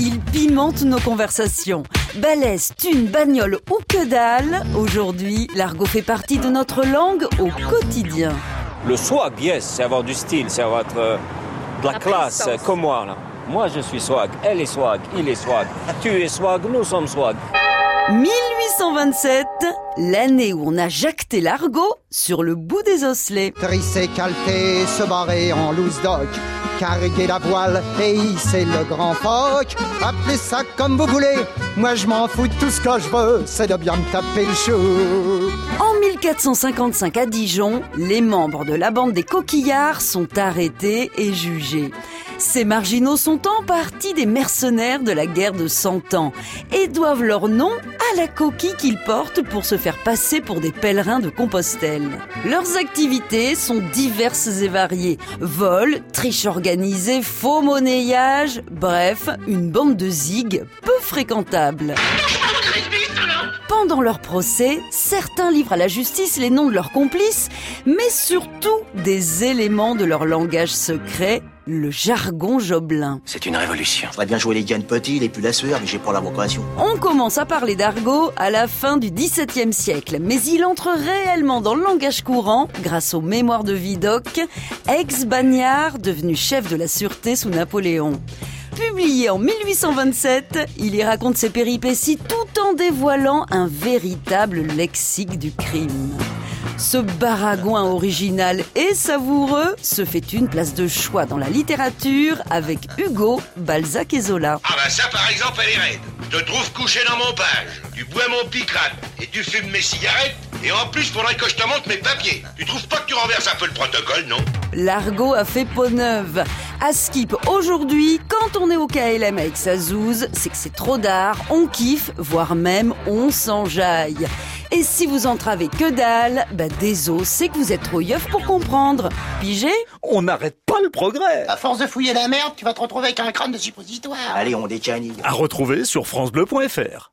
il pimente nos conversations. Balèze, thune, bagnole ou que dalle, aujourd'hui, l'argot fait partie de notre langue au quotidien. Le swag, yes, c'est avoir du style, c'est avoir euh, de la, classe, comme moi. Là. Moi, je suis swag, elle est swag, il est swag. Tu es swag, nous sommes swag. 1827, l'année où on a jacté l'argot sur le bout des osselets. Trisser, calter, se barrer en loose dog carguer la voile et hisser le grand foc. Appelez ça comme vous voulez, moi je m'en fous de tout ce que je veux, c'est de bien me taper le chou. En 1455 à Dijon, les membres de la bande des coquillards sont arrêtés et jugés. Ces marginaux sont en partie des mercenaires de la guerre de Cent Ans et doivent leur nom à la coquille qu'ils portent pour se faire passer pour des pèlerins de Compostelle. Leurs activités sont diverses et variées. Vol, triche organisée, faux monnayage, bref, une bande de zig peu fréquentable. Pendant leur procès, certains livrent à la justice les noms de leurs complices, mais surtout des éléments de leur langage secret, le jargon jobelin. C'est une révolution. Faudrait bien jouer les gains petits, les plus la sueur, mais j'ai pas la vocation. On commence à parler d'argot à la fin du XVIIe siècle, mais il entre réellement dans le langage courant grâce aux mémoires de Vidocq, ex-bagnard devenu chef de la sûreté sous Napoléon. Publié en 1827, il y raconte ses péripéties tout en dévoilant un véritable lexique du crime. Ce baragouin original et savoureux se fait une place de choix dans la littérature avec Hugo, Balzac et Zola. Ah bah ça par exemple elle est raide. Je te trouve couché dans mon page, tu bois mon picrate et tu fumes mes cigarettes et en plus faudrait que je te montre mes papiers. Tu trouves pas que tu renverses un peu le protocole, non? L'argot a fait peau neuve. À Skip, aujourd'hui, quand on est au KLM avec sa zouze, c'est que c'est trop d'art, on kiffe, voire même on s'enjaille. Et si vous entravez que dalle, bah désolé, c'est que vous êtes trop yeuf pour comprendre. Pigé On n'arrête pas le progrès À force de fouiller la merde, tu vas te retrouver avec un crâne de suppositoire Allez, on décanille. À retrouver sur francebleu.fr